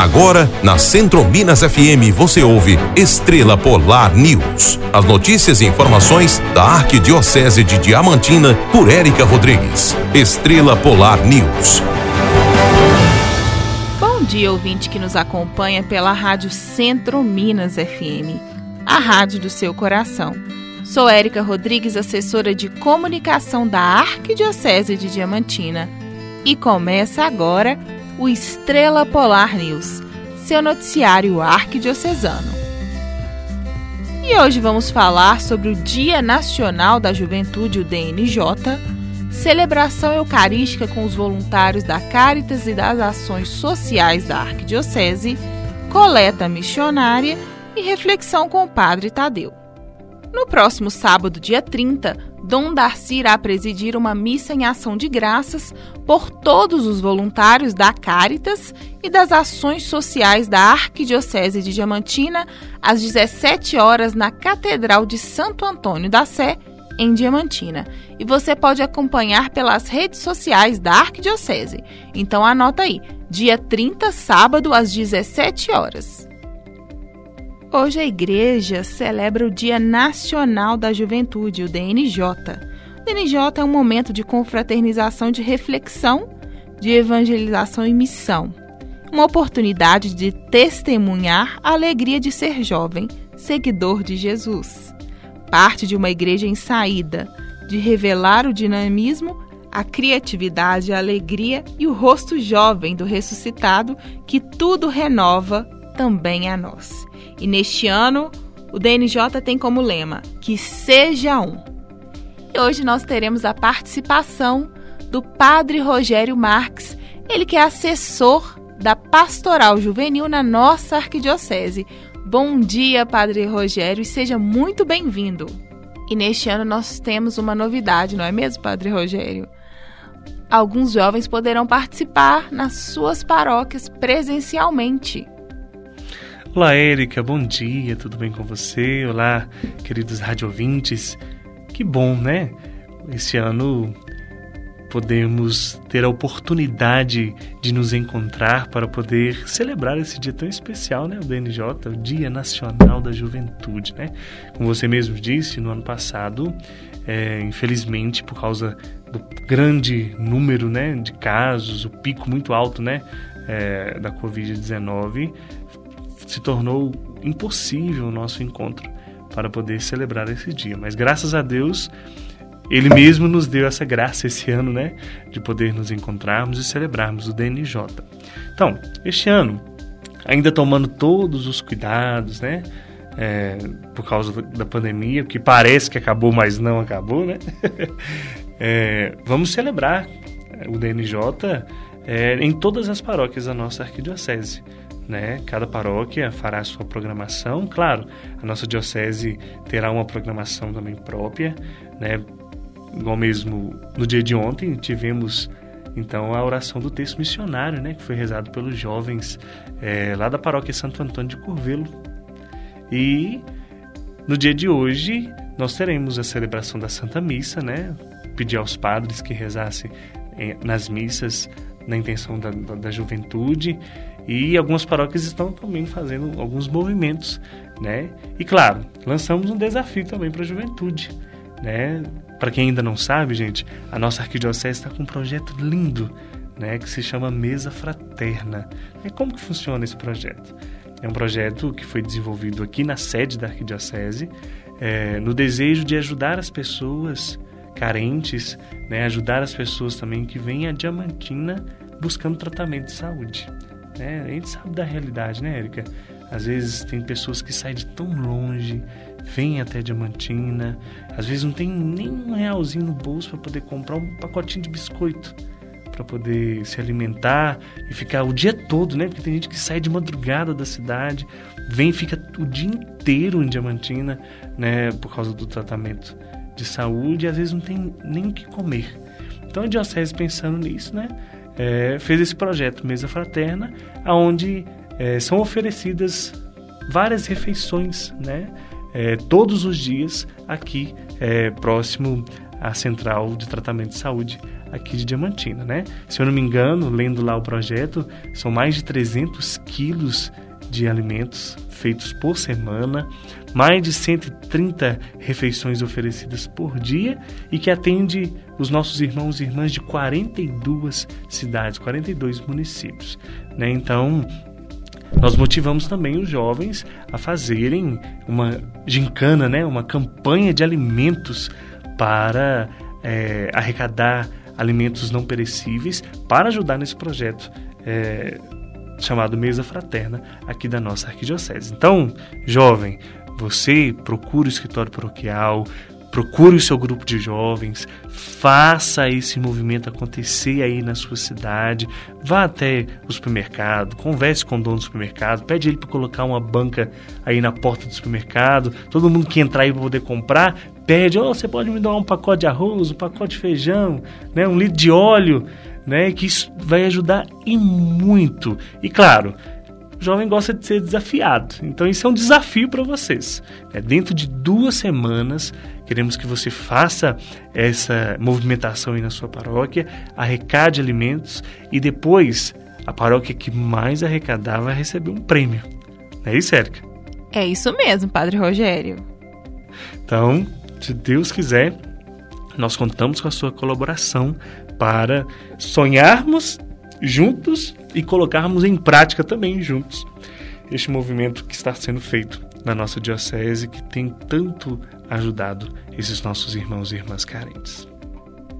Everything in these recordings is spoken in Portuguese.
Agora, na Centro Minas FM, você ouve Estrela Polar News. As notícias e informações da Arquidiocese de Diamantina por Érica Rodrigues. Estrela Polar News. Bom dia, ouvinte que nos acompanha pela Rádio Centro Minas FM, a rádio do seu coração. Sou Érica Rodrigues, assessora de comunicação da Arquidiocese de Diamantina. E começa agora o Estrela Polar News, seu noticiário arquidiocesano. E hoje vamos falar sobre o Dia Nacional da Juventude, o DNJ, celebração eucarística com os voluntários da Caritas e das ações sociais da Arquidiocese, coleta missionária e reflexão com o Padre Tadeu. No próximo sábado, dia 30, Dom Darcy irá presidir uma missa em ação de graças por todos os voluntários da Caritas e das ações sociais da Arquidiocese de Diamantina às 17 horas na Catedral de Santo Antônio da Sé, em Diamantina. E você pode acompanhar pelas redes sociais da Arquidiocese. Então anota aí, dia 30, sábado às 17 horas. Hoje a igreja celebra o Dia Nacional da Juventude, o DNJ. O DNJ é um momento de confraternização, de reflexão, de evangelização e missão. Uma oportunidade de testemunhar a alegria de ser jovem, seguidor de Jesus. Parte de uma igreja em saída, de revelar o dinamismo, a criatividade, a alegria e o rosto jovem do ressuscitado que tudo renova também a nós. E neste ano, o DNJ tem como lema: Que seja um. E hoje nós teremos a participação do Padre Rogério Marques, ele que é assessor da Pastoral Juvenil na nossa arquidiocese. Bom dia, Padre Rogério, e seja muito bem-vindo. E neste ano nós temos uma novidade, não é mesmo, Padre Rogério? Alguns jovens poderão participar nas suas paróquias presencialmente. Olá, Érica, bom dia, tudo bem com você? Olá, queridos radiovintes. Que bom, né? Esse ano podemos ter a oportunidade de nos encontrar para poder celebrar esse dia tão especial, né? O DNJ, o Dia Nacional da Juventude, né? Como você mesmo disse, no ano passado, é, infelizmente, por causa do grande número né, de casos, o pico muito alto né, é, da Covid-19, se tornou impossível o nosso encontro para poder celebrar esse dia. Mas graças a Deus, ele mesmo nos deu essa graça esse ano, né, de poder nos encontrarmos e celebrarmos o DNJ. Então, este ano, ainda tomando todos os cuidados, né, é, por causa da pandemia, que parece que acabou, mas não acabou, né? é, vamos celebrar o DNJ é, em todas as paróquias da nossa arquidiocese né? Cada paróquia fará a sua programação. Claro, a nossa diocese terá uma programação também própria, né? Igual mesmo no dia de ontem tivemos então a oração do texto missionário, né? Que foi rezado pelos jovens é, lá da paróquia Santo Antônio de Curvelo. E no dia de hoje nós teremos a celebração da Santa Missa, né? Pedir aos padres que rezassem é, nas missas na intenção da, da, da juventude e algumas paróquias estão também fazendo alguns movimentos, né? E claro, lançamos um desafio também para a juventude, né? Para quem ainda não sabe, gente, a nossa arquidiocese está com um projeto lindo, né? Que se chama Mesa Fraterna. E como que funciona esse projeto? É um projeto que foi desenvolvido aqui na sede da arquidiocese, é, no desejo de ajudar as pessoas carentes, né? Ajudar as pessoas também que vêm a Diamantina buscando tratamento de saúde. Né? A gente sabe da realidade, né, Érica? Às vezes tem pessoas que saem de tão longe, vêm até Diamantina, às vezes não tem nem um realzinho no bolso para poder comprar um pacotinho de biscoito para poder se alimentar e ficar o dia todo, né? Porque tem gente que sai de madrugada da cidade, vem e fica o dia inteiro em Diamantina, né? Por causa do tratamento de saúde e às vezes não tem nem o que comer. Então a Diocese pensando nisso, né? É, fez esse projeto Mesa Fraterna, onde é, são oferecidas várias refeições, né? É, todos os dias aqui é, próximo à Central de Tratamento de Saúde aqui de Diamantina, né? Se eu não me engano, lendo lá o projeto, são mais de 300 quilos de alimentos feitos por semana, mais de 130 refeições oferecidas por dia e que atende os nossos irmãos e irmãs de 42 cidades, 42 municípios. Né? Então, nós motivamos também os jovens a fazerem uma gincana, né? uma campanha de alimentos para é, arrecadar alimentos não perecíveis para ajudar nesse projeto é, chamado Mesa Fraterna aqui da nossa arquidiocese. Então, jovem, você procure o escritório paroquial, procure o seu grupo de jovens, faça esse movimento acontecer aí na sua cidade, vá até o supermercado, converse com o dono do supermercado, pede ele para colocar uma banca aí na porta do supermercado, todo mundo que entrar aí para poder comprar, pede, oh, você pode me dar um pacote de arroz, um pacote de feijão, né, um litro de óleo, né, que isso vai ajudar e muito. E claro, o jovem gosta de ser desafiado. Então isso é um desafio para vocês. É, dentro de duas semanas, queremos que você faça essa movimentação aí na sua paróquia, arrecade alimentos e depois a paróquia que mais arrecadar vai receber um prêmio. Não é isso, Érica? É isso mesmo, Padre Rogério. Então, se Deus quiser, nós contamos com a sua colaboração para sonharmos juntos e colocarmos em prática também juntos este movimento que está sendo feito na nossa diocese que tem tanto ajudado esses nossos irmãos e irmãs carentes.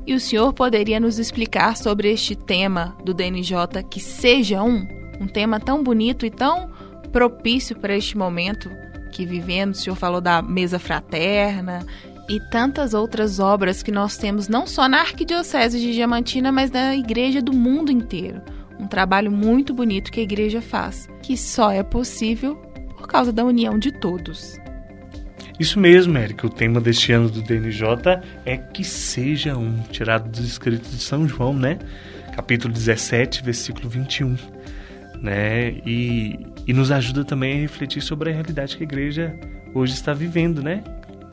E o senhor poderia nos explicar sobre este tema do DNJ que seja um, um tema tão bonito e tão propício para este momento que vivemos? O senhor falou da mesa fraterna e tantas outras obras que nós temos não só na Arquidiocese de Diamantina, mas na igreja do mundo inteiro. Um trabalho muito bonito que a igreja faz, que só é possível por causa da união de todos. Isso mesmo, Érica. O tema deste ano do DNJ é que seja um, tirado dos escritos de São João, né? Capítulo 17, versículo 21. Né? E, e nos ajuda também a refletir sobre a realidade que a igreja hoje está vivendo, né?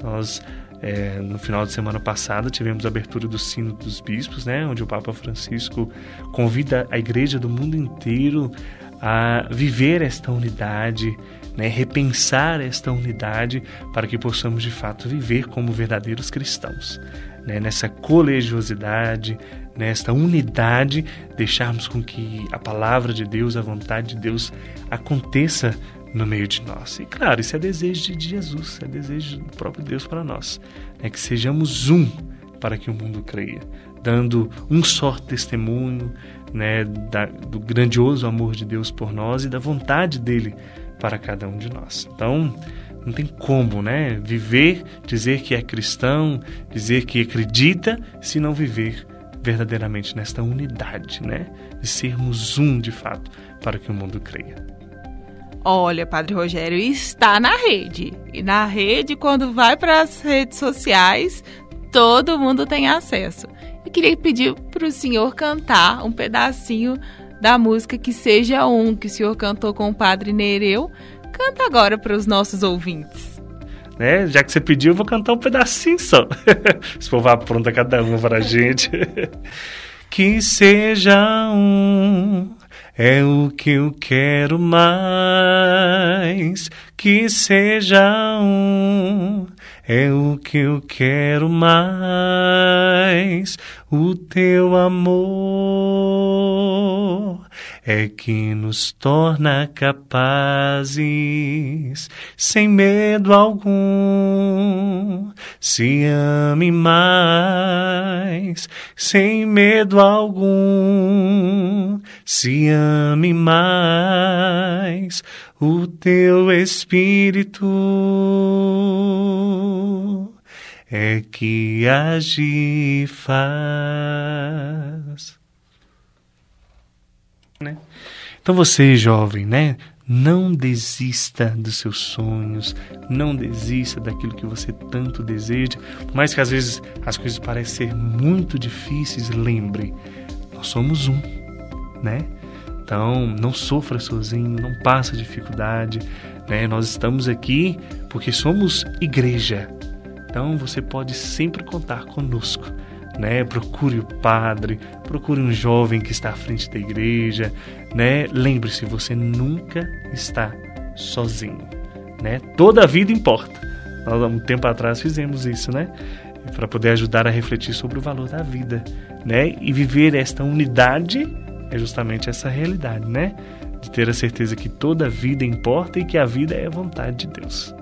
Nós é, no final de semana passada tivemos a abertura do Sino dos Bispos, né, onde o Papa Francisco convida a igreja do mundo inteiro a viver esta unidade, né, repensar esta unidade para que possamos de fato viver como verdadeiros cristãos. Né, nessa colegiosidade, nesta unidade, deixarmos com que a palavra de Deus, a vontade de Deus aconteça no meio de nós. E claro, isso é desejo de Jesus, é desejo do próprio Deus para nós. É que sejamos um para que o mundo creia, dando um só testemunho né, da, do grandioso amor de Deus por nós e da vontade dele para cada um de nós. Então, não tem como, né, viver, dizer que é cristão, dizer que acredita, se não viver verdadeiramente nesta unidade, né, de sermos um de fato para que o mundo creia. Olha, Padre Rogério, está na rede. E na rede, quando vai para as redes sociais, todo mundo tem acesso. Eu queria pedir para o senhor cantar um pedacinho da música que seja um que o senhor cantou com o Padre Nereu. Canta agora para os nossos ouvintes. Né? Já que você pediu, eu vou cantar um pedacinho só. Se for pronta cada uma para a gente. que seja um é o que eu quero mais, que seja um. É o que eu quero mais, o teu amor é que nos torna capazes, sem medo algum, se ame mais, sem medo algum, se ame mais, o teu espírito é que age faz né? Então você, jovem, né? Não desista dos seus sonhos, não desista daquilo que você tanto deseja, por mais que às vezes as coisas parecem ser muito difíceis, lembre, nós somos um, né? Então, não sofra sozinho, não passa dificuldade, né? Nós estamos aqui porque somos igreja. Então, você pode sempre contar conosco né? Procure o padre, procure um jovem que está à frente da igreja, né? Lembre-se, você nunca está sozinho, né? Toda a vida importa. Nós, há um tempo atrás fizemos isso, né? Para poder ajudar a refletir sobre o valor da vida, né? E viver esta unidade é justamente essa realidade, né? De ter a certeza que toda vida importa e que a vida é a vontade de Deus.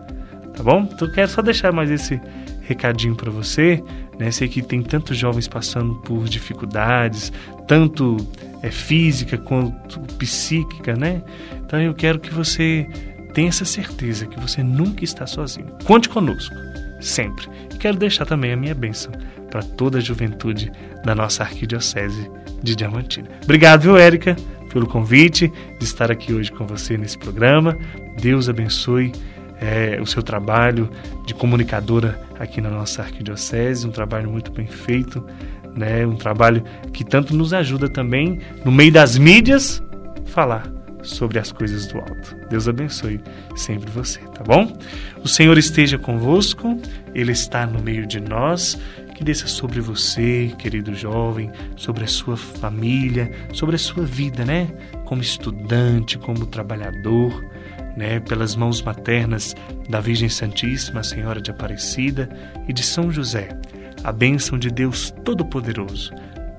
Tá bom? Então quero só deixar mais esse recadinho para você, né? Sei que tem tantos jovens passando por dificuldades, tanto é, física quanto psíquica, né? Então eu quero que você tenha essa certeza que você nunca está sozinho. Conte conosco, sempre. E quero deixar também a minha bênção para toda a juventude da nossa arquidiocese de Diamantina. Obrigado, viu, Érica, pelo convite de estar aqui hoje com você nesse programa. Deus abençoe é, o seu trabalho de comunicadora aqui na nossa arquidiocese, um trabalho muito bem feito, né? um trabalho que tanto nos ajuda também, no meio das mídias, falar sobre as coisas do alto. Deus abençoe sempre você, tá bom? O Senhor esteja convosco, Ele está no meio de nós. Que desça sobre você, querido jovem, sobre a sua família, sobre a sua vida, né? Como estudante, como trabalhador né, pelas mãos maternas da Virgem Santíssima, Senhora de Aparecida e de São José, a bênção de Deus Todo-Poderoso,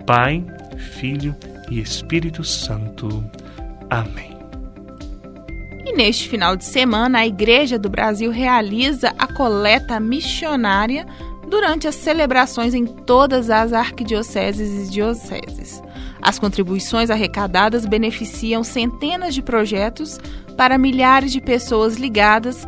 Pai, Filho e Espírito Santo. Amém. E neste final de semana, a Igreja do Brasil realiza a coleta missionária durante as celebrações em todas as arquidioceses e dioceses. As contribuições arrecadadas beneficiam centenas de projetos para milhares de pessoas ligadas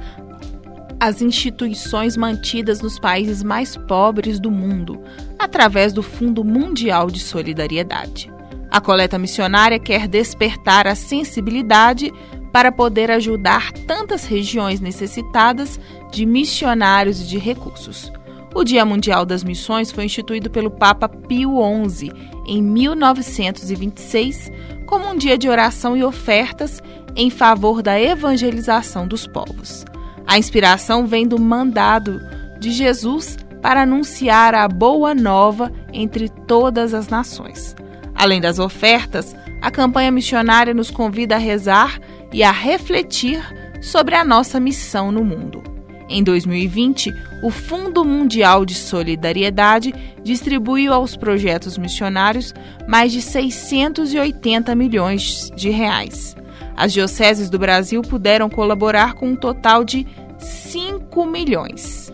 às instituições mantidas nos países mais pobres do mundo, através do Fundo Mundial de Solidariedade. A coleta missionária quer despertar a sensibilidade para poder ajudar tantas regiões necessitadas de missionários e de recursos. O Dia Mundial das Missões foi instituído pelo Papa Pio XI em 1926 como um dia de oração e ofertas em favor da evangelização dos povos. A inspiração vem do mandado de Jesus para anunciar a boa nova entre todas as nações. Além das ofertas, a campanha missionária nos convida a rezar e a refletir sobre a nossa missão no mundo. Em 2020, o Fundo Mundial de Solidariedade distribuiu aos projetos missionários mais de 680 milhões de reais. As dioceses do Brasil puderam colaborar com um total de 5 milhões.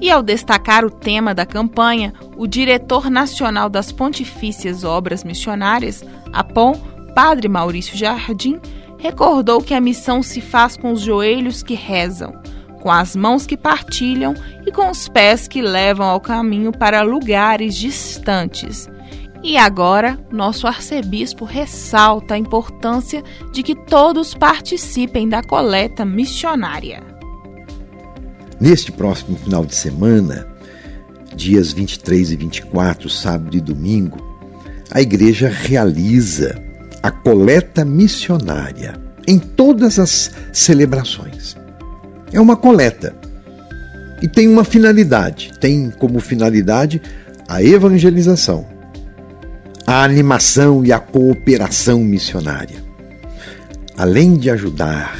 E ao destacar o tema da campanha, o diretor nacional das Pontifícias Obras Missionárias, APOM, Padre Maurício Jardim, recordou que a missão se faz com os joelhos que rezam, com as mãos que partilham e com os pés que levam ao caminho para lugares distantes. E agora, nosso arcebispo ressalta a importância de que todos participem da coleta missionária. Neste próximo final de semana, dias 23 e 24, sábado e domingo, a igreja realiza a coleta missionária em todas as celebrações. É uma coleta e tem uma finalidade, tem como finalidade a evangelização, a animação e a cooperação missionária. Além de ajudar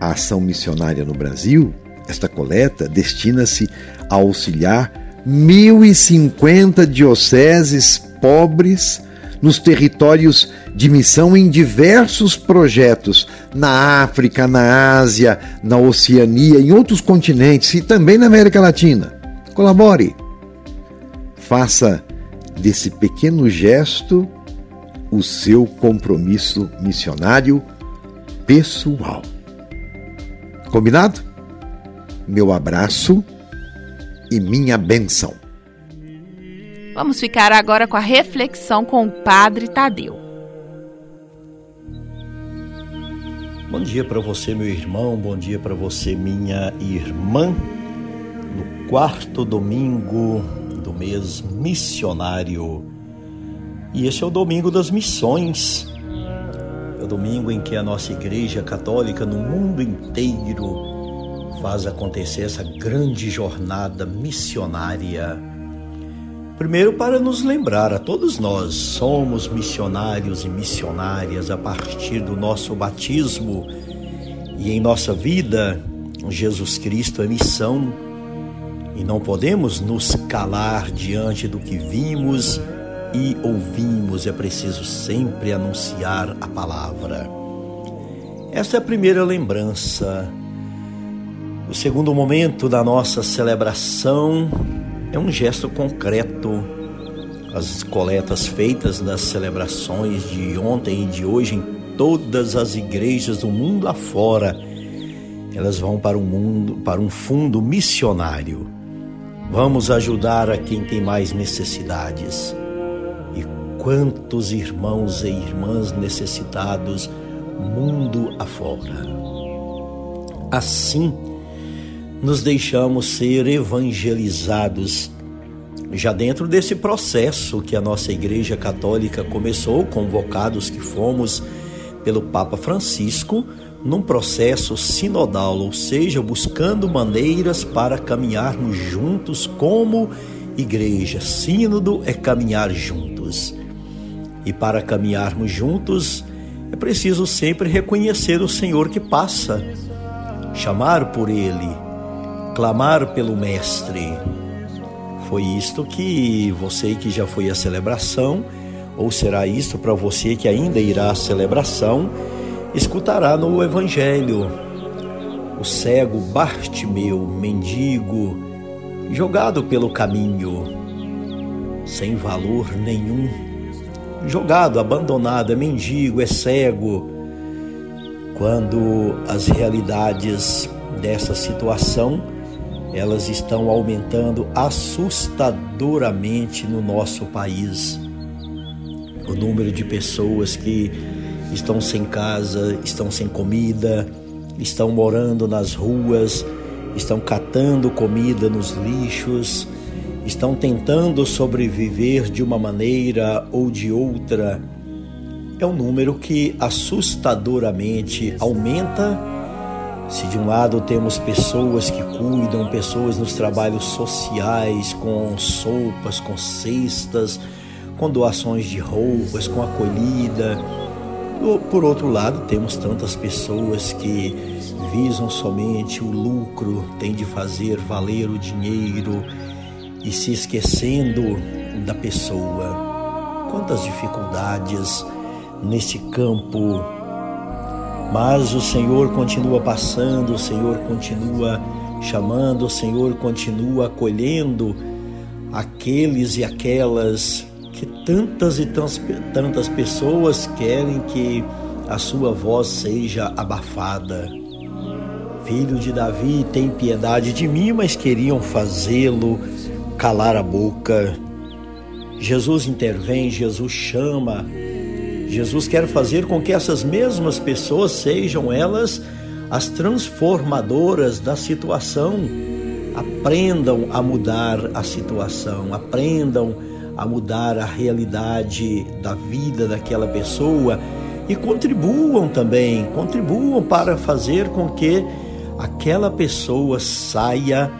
a ação missionária no Brasil, esta coleta destina-se a auxiliar 1.050 dioceses pobres nos territórios de missão em diversos projetos na África, na Ásia, na Oceania, em outros continentes e também na América Latina. Colabore. Faça desse pequeno gesto o seu compromisso missionário pessoal. Combinado? Meu abraço e minha benção. Vamos ficar agora com a reflexão com o Padre Tadeu. Bom dia para você, meu irmão, bom dia para você, minha irmã. No quarto domingo do mês missionário. E esse é o domingo das missões. É o domingo em que a nossa Igreja Católica no mundo inteiro faz acontecer essa grande jornada missionária Primeiro, para nos lembrar a todos nós, somos missionários e missionárias a partir do nosso batismo e em nossa vida, Jesus Cristo é missão e não podemos nos calar diante do que vimos e ouvimos, é preciso sempre anunciar a palavra. Esta é a primeira lembrança. O segundo momento da nossa celebração é um gesto concreto. As coletas feitas nas celebrações de ontem e de hoje em todas as igrejas do mundo afora, elas vão para um mundo, para um fundo missionário. Vamos ajudar a quem tem mais necessidades. E quantos irmãos e irmãs necessitados mundo afora. Assim, nos deixamos ser evangelizados já dentro desse processo que a nossa Igreja Católica começou, convocados que fomos pelo Papa Francisco, num processo sinodal, ou seja, buscando maneiras para caminharmos juntos como igreja. Sínodo é caminhar juntos. E para caminharmos juntos, é preciso sempre reconhecer o Senhor que passa, chamar por Ele, clamar pelo Mestre. Foi isto que você que já foi à celebração, ou será isto para você que ainda irá à celebração, escutará no Evangelho. O cego Bartimeu, mendigo, jogado pelo caminho, sem valor nenhum, jogado, abandonado, é mendigo, é cego. Quando as realidades dessa situação elas estão aumentando assustadoramente no nosso país. O número de pessoas que estão sem casa, estão sem comida, estão morando nas ruas, estão catando comida nos lixos, estão tentando sobreviver de uma maneira ou de outra. É um número que assustadoramente aumenta se de um lado temos pessoas que cuidam, pessoas nos trabalhos sociais, com sopas, com cestas, com doações de roupas, com acolhida. Por outro lado, temos tantas pessoas que visam somente o lucro, têm de fazer valer o dinheiro e se esquecendo da pessoa. Quantas dificuldades nesse campo mas o Senhor continua passando, o Senhor continua chamando, o Senhor continua acolhendo aqueles e aquelas que tantas e tantas pessoas querem que a sua voz seja abafada. Filho de Davi, tem piedade de mim, mas queriam fazê-lo calar a boca. Jesus intervém, Jesus chama, Jesus quer fazer com que essas mesmas pessoas sejam elas as transformadoras da situação. Aprendam a mudar a situação, aprendam a mudar a realidade da vida daquela pessoa e contribuam também, contribuam para fazer com que aquela pessoa saia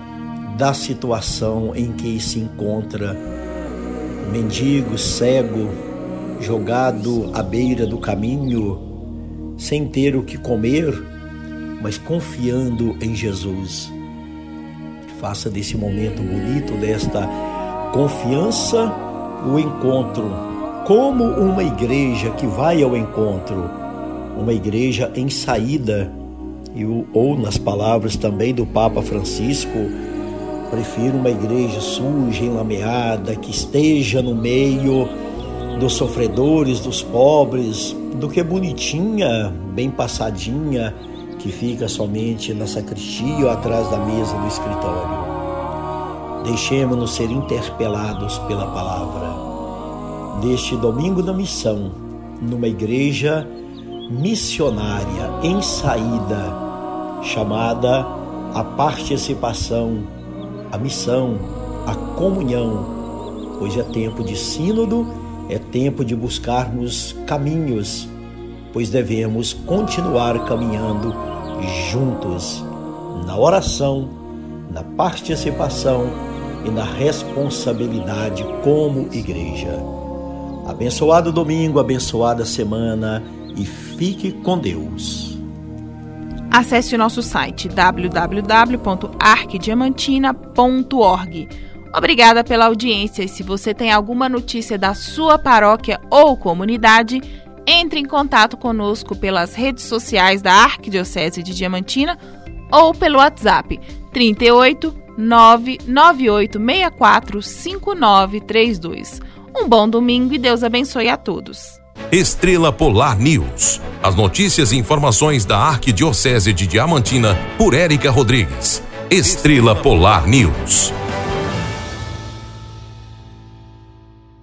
da situação em que se encontra. Mendigo, cego, jogado à beira do caminho, sem ter o que comer, mas confiando em Jesus. Faça desse momento bonito, desta confiança, o encontro, como uma igreja que vai ao encontro, uma igreja em saída, ou nas palavras também do Papa Francisco, prefiro uma igreja suja, enlameada, que esteja no meio dos sofredores, dos pobres, do que bonitinha, bem passadinha, que fica somente na sacristia ou atrás da mesa do escritório. Deixemos-nos ser interpelados pela palavra. Neste domingo da missão, numa igreja missionária em saída, chamada a participação, a missão, a comunhão, pois é tempo de sínodo é tempo de buscarmos caminhos, pois devemos continuar caminhando juntos na oração, na participação e na responsabilidade como igreja. Abençoado domingo, abençoada semana e fique com Deus. Acesse nosso site www.arquidiamantina.org. Obrigada pela audiência e se você tem alguma notícia da sua paróquia ou comunidade, entre em contato conosco pelas redes sociais da Arquidiocese de Diamantina ou pelo WhatsApp 38 99864 5932. Um bom domingo e Deus abençoe a todos. Estrela Polar News. As notícias e informações da Arquidiocese de Diamantina por Érica Rodrigues. Estrela Polar News.